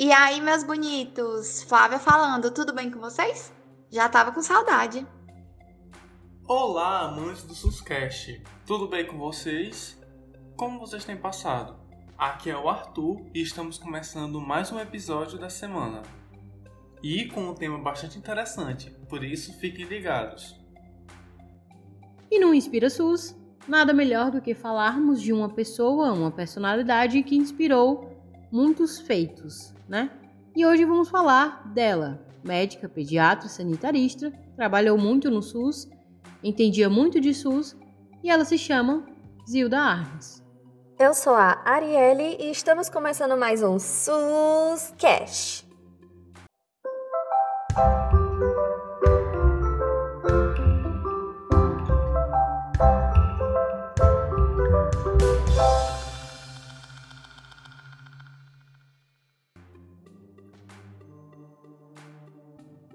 E aí, meus bonitos? Flávia falando, tudo bem com vocês? Já tava com saudade. Olá, amantes do Suscast. Tudo bem com vocês? Como vocês têm passado? Aqui é o Arthur e estamos começando mais um episódio da semana. E com um tema bastante interessante, por isso fiquem ligados. E no Inspira SUS, nada melhor do que falarmos de uma pessoa, uma personalidade que inspirou muitos feitos, né? E hoje vamos falar dela, médica, pediatra, sanitarista, trabalhou muito no SUS, entendia muito de SUS e ela se chama Zilda Arnes. Eu sou a Arielle e estamos começando mais um SUS Cash.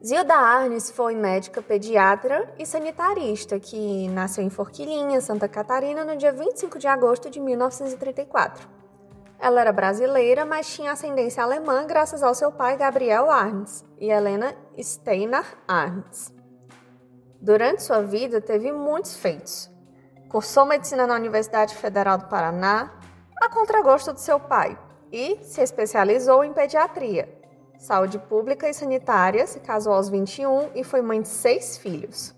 Zilda Arnes foi médica pediatra e sanitarista que nasceu em Forquilinha, Santa Catarina, no dia 25 de agosto de 1934. Ela era brasileira, mas tinha ascendência alemã graças ao seu pai Gabriel Arnes e Helena Steiner Arnes. Durante sua vida, teve muitos feitos. Cursou medicina na Universidade Federal do Paraná, a contragosto do seu pai, e se especializou em pediatria, saúde pública e sanitária, se casou aos 21 e foi mãe de seis filhos.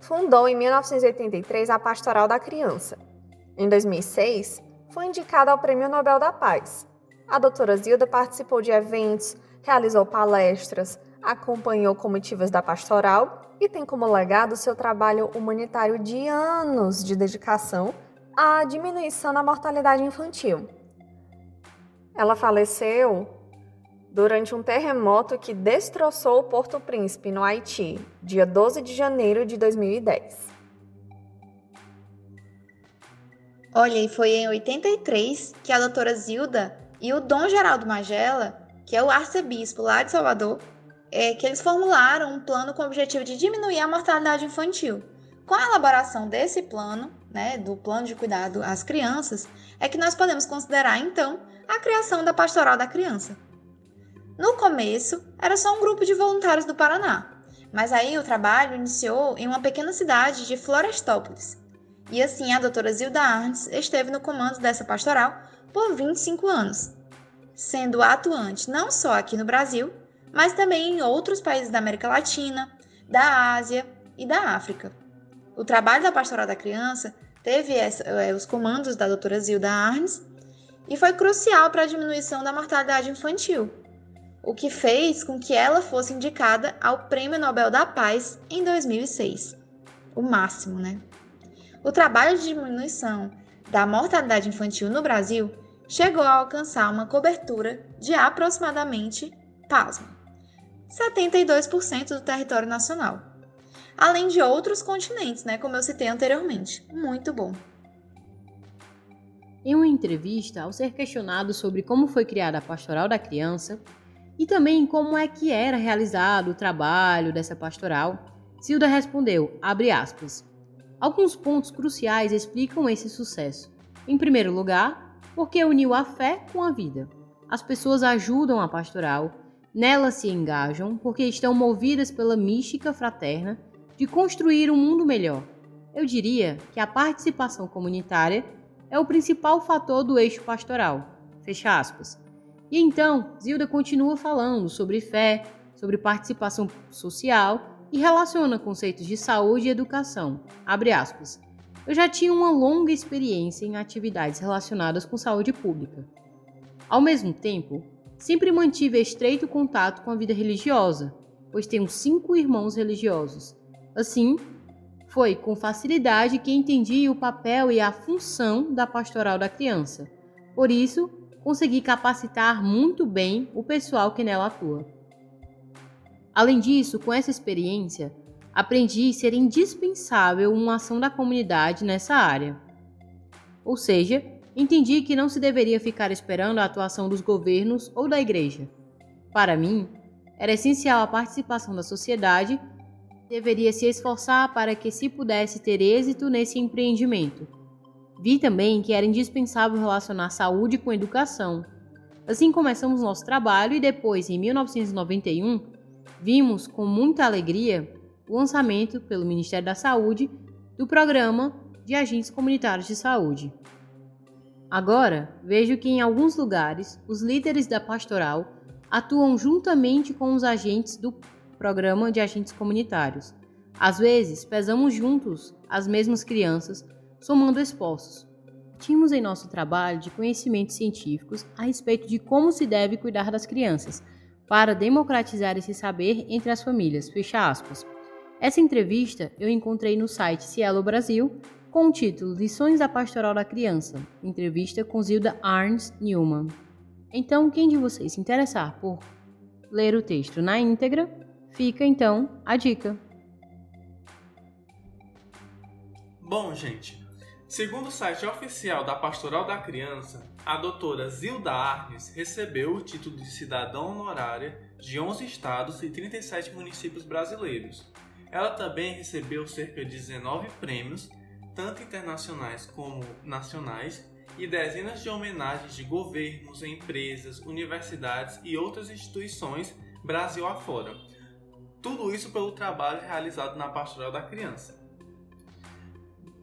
Fundou em 1983 a Pastoral da Criança. Em 2006, foi indicada ao Prêmio Nobel da Paz. A doutora Zilda participou de eventos, realizou palestras, acompanhou comitivas da pastoral e tem como legado seu trabalho humanitário de anos de dedicação à diminuição da mortalidade infantil. Ela faleceu durante um terremoto que destroçou Porto Príncipe, no Haiti, dia 12 de janeiro de 2010. Olha, e foi em 83 que a doutora Zilda e o Dom Geraldo Magela, que é o arcebispo lá de Salvador, é, que eles formularam um plano com o objetivo de diminuir a mortalidade infantil. Com a elaboração desse plano, né, do plano de cuidado às crianças, é que nós podemos considerar então a criação da pastoral da criança. No começo, era só um grupo de voluntários do Paraná, mas aí o trabalho iniciou em uma pequena cidade de Florestópolis. E assim a doutora Zilda Arnes esteve no comando dessa pastoral por 25 anos, sendo atuante não só aqui no Brasil, mas também em outros países da América Latina, da Ásia e da África. O trabalho da pastoral da criança teve essa, é, os comandos da doutora Zilda Arnes e foi crucial para a diminuição da mortalidade infantil, o que fez com que ela fosse indicada ao Prêmio Nobel da Paz em 2006. O máximo, né? O trabalho de diminuição da mortalidade infantil no Brasil chegou a alcançar uma cobertura de aproximadamente, pasmo, 72% do território nacional. Além de outros continentes, né, como eu citei anteriormente. Muito bom. Em uma entrevista, ao ser questionado sobre como foi criada a Pastoral da Criança, e também como é que era realizado o trabalho dessa pastoral, Silda respondeu, aspas, Alguns pontos cruciais explicam esse sucesso. Em primeiro lugar, porque uniu a fé com a vida. As pessoas ajudam a pastoral, nela se engajam porque estão movidas pela mística fraterna de construir um mundo melhor. Eu diria que a participação comunitária é o principal fator do eixo pastoral. Fecha aspas. E então, Zilda continua falando sobre fé, sobre participação social e relaciona conceitos de saúde e educação. Abre aspas. Eu já tinha uma longa experiência em atividades relacionadas com saúde pública. Ao mesmo tempo, sempre mantive estreito contato com a vida religiosa, pois tenho cinco irmãos religiosos. Assim, foi com facilidade que entendi o papel e a função da pastoral da criança. Por isso, consegui capacitar muito bem o pessoal que nela atua. Além disso, com essa experiência, aprendi ser indispensável uma ação da comunidade nessa área. Ou seja, entendi que não se deveria ficar esperando a atuação dos governos ou da igreja. Para mim, era essencial a participação da sociedade, deveria se esforçar para que se pudesse ter êxito nesse empreendimento Vi também que era indispensável relacionar saúde com educação. Assim começamos nosso trabalho e depois, em 1991, vimos com muita alegria o lançamento pelo Ministério da Saúde do Programa de Agentes Comunitários de Saúde. Agora, vejo que em alguns lugares os líderes da pastoral atuam juntamente com os agentes do Programa de Agentes Comunitários. Às vezes, pesamos juntos as mesmas crianças, somando esforços. Tínhamos em nosso trabalho de conhecimentos científicos a respeito de como se deve cuidar das crianças, para democratizar esse saber entre as famílias. Fecha aspas. Essa entrevista eu encontrei no site Cielo Brasil com o título Lições da Pastoral da Criança, entrevista com Zilda Arns Newman. Então, quem de vocês se interessar por ler o texto na íntegra, fica então a dica. Bom, gente, segundo o site oficial da Pastoral da Criança, a doutora Zilda Arnes recebeu o título de cidadã honorária de 11 estados e 37 municípios brasileiros. Ela também recebeu cerca de 19 prêmios, tanto internacionais como nacionais, e dezenas de homenagens de governos, empresas, universidades e outras instituições Brasil afora. Tudo isso pelo trabalho realizado na Pastoral da Criança.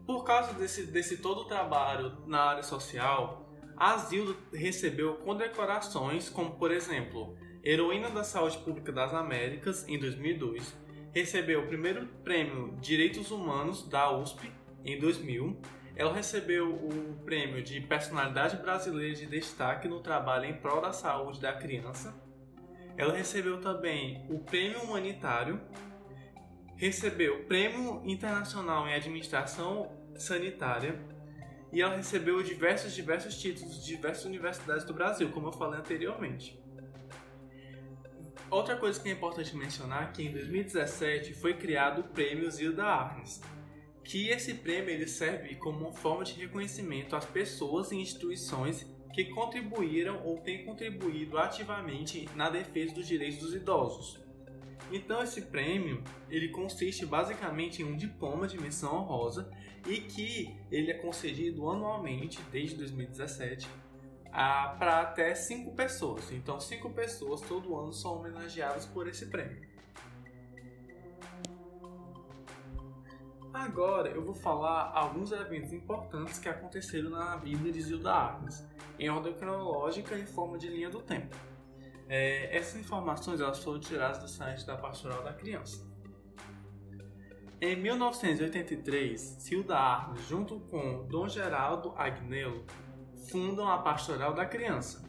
Por causa desse, desse todo o trabalho na área social, a Zilda recebeu condecorações como, por exemplo, Heroína da Saúde Pública das Américas em 2002, recebeu o primeiro prêmio Direitos Humanos da USP em 2000, ela recebeu o prêmio de Personalidade Brasileira de Destaque no Trabalho em Prol da Saúde da Criança. Ela recebeu também o Prêmio Humanitário, recebeu Prêmio Internacional em Administração Sanitária, e ela recebeu diversos, diversos títulos de diversas universidades do Brasil, como eu falei anteriormente. Outra coisa que é importante mencionar é que em 2017 foi criado o Prêmio Zilda Arnes, que esse prêmio ele serve como uma forma de reconhecimento às pessoas e instituições que contribuíram ou têm contribuído ativamente na defesa dos direitos dos idosos. Então esse prêmio ele consiste basicamente em um diploma de menção honrosa e que ele é concedido anualmente desde 2017 para até cinco pessoas. Então cinco pessoas todo ano são homenageadas por esse prêmio. Agora eu vou falar alguns eventos importantes que aconteceram na vida de Zilda Arnes, em ordem cronológica e forma de linha do tempo. É, essas informações elas foram tiradas do site da Pastoral da Criança. Em 1983, Silda Arnes, junto com Dom Geraldo Agnello, fundam a Pastoral da Criança,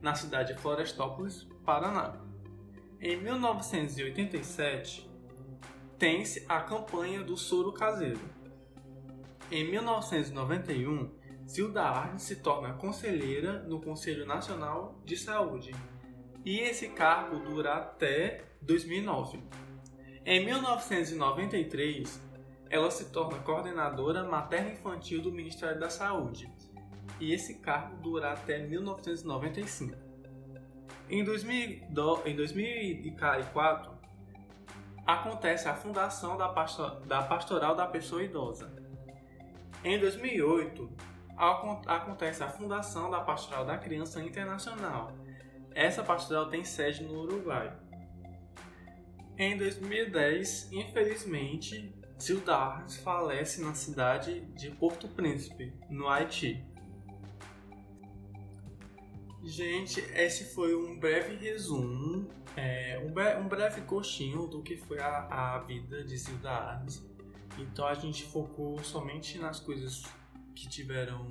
na cidade de Florestópolis, Paraná. Em 1987, tem-se a campanha do soro caseiro. Em 1991, Zilda Arnes se torna conselheira no Conselho Nacional de Saúde e esse cargo dura até 2009. Em 1993, ela se torna coordenadora materno-infantil do Ministério da Saúde e esse cargo dura até 1995. Em, 2004, acontece a fundação da, Pastoral da Pessoa Idosa. Em 2008, acontece a fundação da Pastoral da Criança Internacional essa pastoral tem sede no Uruguai. Em 2010, infelizmente, Zildarnes falece na cidade de Porto Príncipe, no Haiti. Gente, esse foi um breve resumo, é, um, breve, um, breve coxinho do que foi a, a vida de Zildarnes. Então a gente focou somente nas coisas que tiveram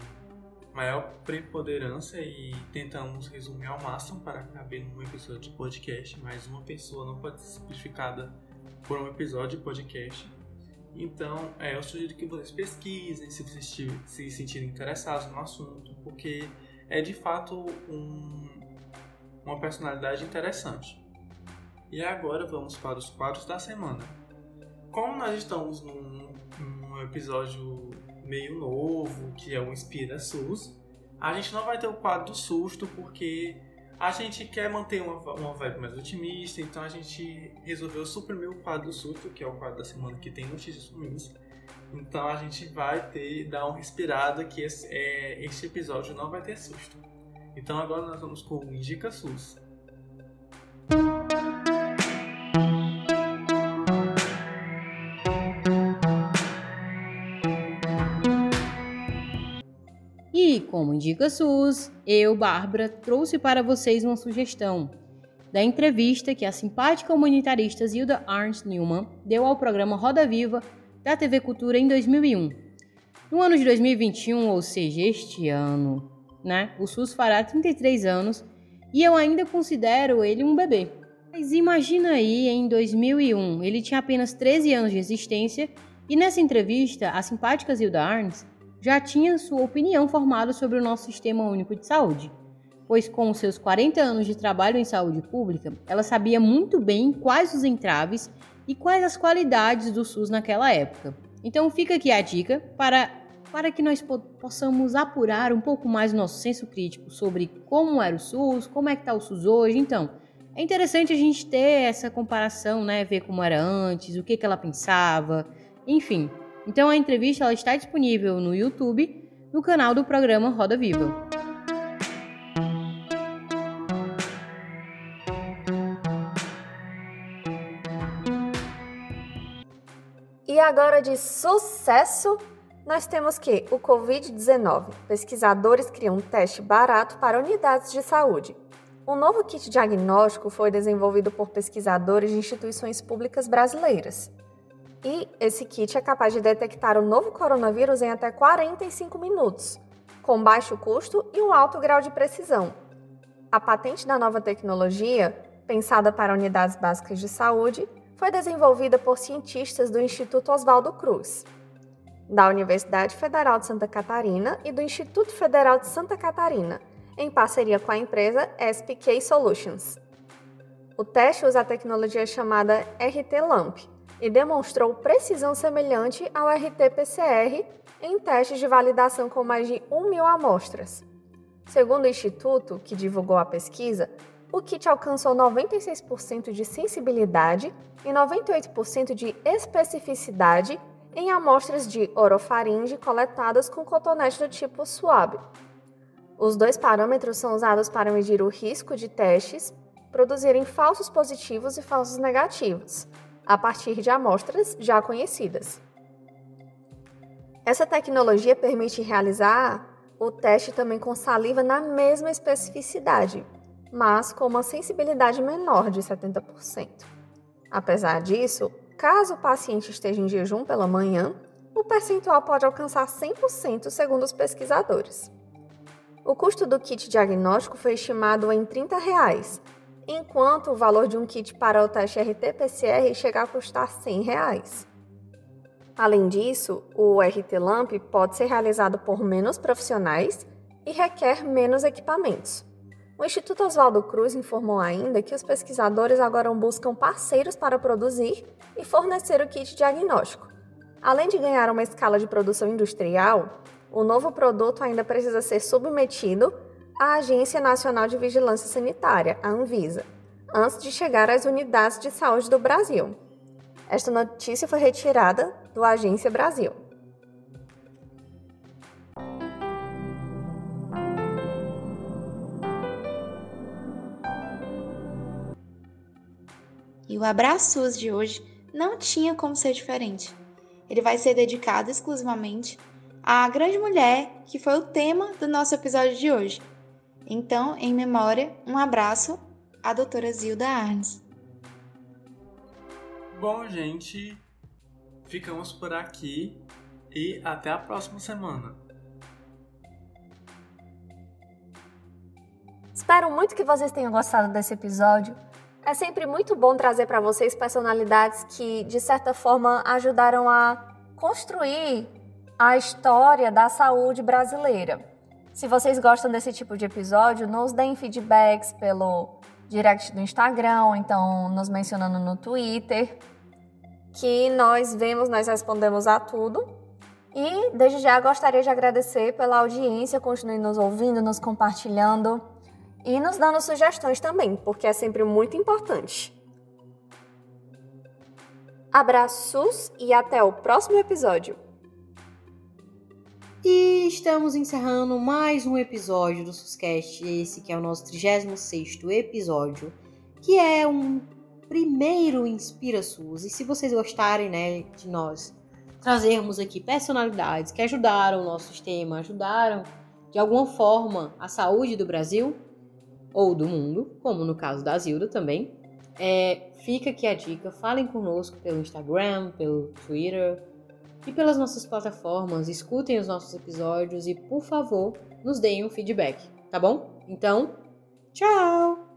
maior preponderância e tentamos resumir ao máximo para caber num episódio de podcast, mas uma pessoa não pode ser simplificada por um episódio de podcast. Então, é, eu sugiro que vocês pesquisem se vocês se sentirem interessados no assunto, porque é de fato um, uma personalidade interessante. E agora vamos para os quadros da semana. Como nós estamos num, num episódio meio novo, que é o Inspira SUS. A gente não vai ter o quadro do susto, porque a gente quer manter uma, uma vibe mais otimista, então a gente resolveu suprimir o quadro do susto, que é o quadro da semana que tem notícias ruins. Então a gente vai ter, dar uma respirada que esse, é, episódio não vai ter susto. Então agora nós vamos com o Indica SUS. Como indica SUS, eu, Bárbara, trouxe para vocês uma sugestão da entrevista que a simpática humanitarista Zilda Arndt Newman deu ao programa Roda Viva da TV Cultura em 2001. No ano de 2021, ou seja, este ano, né, o SUS fará 33 anos e eu ainda considero ele um bebê. Mas imagina aí, em 2001, ele tinha apenas 13 anos de existência e nessa entrevista, a simpática Zilda Arns já tinha sua opinião formada sobre o nosso Sistema Único de Saúde, pois com seus 40 anos de trabalho em saúde pública, ela sabia muito bem quais os entraves e quais as qualidades do SUS naquela época. Então fica aqui a dica para, para que nós po possamos apurar um pouco mais o nosso senso crítico sobre como era o SUS, como é que está o SUS hoje. Então, é interessante a gente ter essa comparação, né? Ver como era antes, o que, que ela pensava, enfim. Então a entrevista ela está disponível no YouTube, no canal do programa Roda Viva. E agora de sucesso, nós temos que o Covid-19. Pesquisadores criam um teste barato para unidades de saúde. Um novo kit diagnóstico foi desenvolvido por pesquisadores de instituições públicas brasileiras. E esse kit é capaz de detectar o novo coronavírus em até 45 minutos, com baixo custo e um alto grau de precisão. A patente da nova tecnologia, pensada para unidades básicas de saúde, foi desenvolvida por cientistas do Instituto Oswaldo Cruz, da Universidade Federal de Santa Catarina e do Instituto Federal de Santa Catarina, em parceria com a empresa SPK Solutions. O teste usa a tecnologia chamada RT-LAMP, e demonstrou precisão semelhante ao RT-PCR em testes de validação com mais de 1 mil amostras. Segundo o Instituto, que divulgou a pesquisa, o kit alcançou 96% de sensibilidade e 98% de especificidade em amostras de orofaringe coletadas com cotonete do tipo SWAB. Os dois parâmetros são usados para medir o risco de testes produzirem falsos positivos e falsos negativos, a partir de amostras já conhecidas. Essa tecnologia permite realizar o teste também com saliva na mesma especificidade, mas com uma sensibilidade menor de 70%. Apesar disso, caso o paciente esteja em jejum pela manhã, o percentual pode alcançar 100% segundo os pesquisadores. O custo do kit diagnóstico foi estimado em 30 reais, enquanto o valor de um kit para o teste RT-PCR chega a custar 100 reais. Além disso, o RT-LAMP pode ser realizado por menos profissionais e requer menos equipamentos. O Instituto Oswaldo Cruz informou ainda que os pesquisadores agora buscam parceiros para produzir e fornecer o kit diagnóstico. Além de ganhar uma escala de produção industrial, o novo produto ainda precisa ser submetido à Agência Nacional de Vigilância Sanitária, a Anvisa, antes de chegar às unidades de saúde do Brasil. Esta notícia foi retirada do Agência Brasil. E o Abraços de hoje não tinha como ser diferente. Ele vai ser dedicado exclusivamente à grande mulher que foi o tema do nosso episódio de hoje, então, em memória, um abraço à doutora Zilda Arnes. Bom, gente, ficamos por aqui e até a próxima semana. Espero muito que vocês tenham gostado desse episódio. É sempre muito bom trazer para vocês personalidades que, de certa forma, ajudaram a construir a história da saúde brasileira. Se vocês gostam desse tipo de episódio, nos deem feedbacks pelo direct do Instagram, ou então nos mencionando no Twitter, que nós vemos, nós respondemos a tudo. E desde já gostaria de agradecer pela audiência, continue nos ouvindo, nos compartilhando e nos dando sugestões também, porque é sempre muito importante. Abraços e até o próximo episódio! E estamos encerrando mais um episódio do Suscast, esse que é o nosso 36º episódio, que é um primeiro Inspira SUS. E se vocês gostarem, né, de nós trazermos aqui personalidades que ajudaram o nosso sistema, ajudaram de alguma forma a saúde do Brasil ou do mundo, como no caso da Zilda também, é, fica aqui a dica, falem conosco pelo Instagram, pelo Twitter, e pelas nossas plataformas, escutem os nossos episódios e, por favor, nos deem um feedback, tá bom? Então, tchau!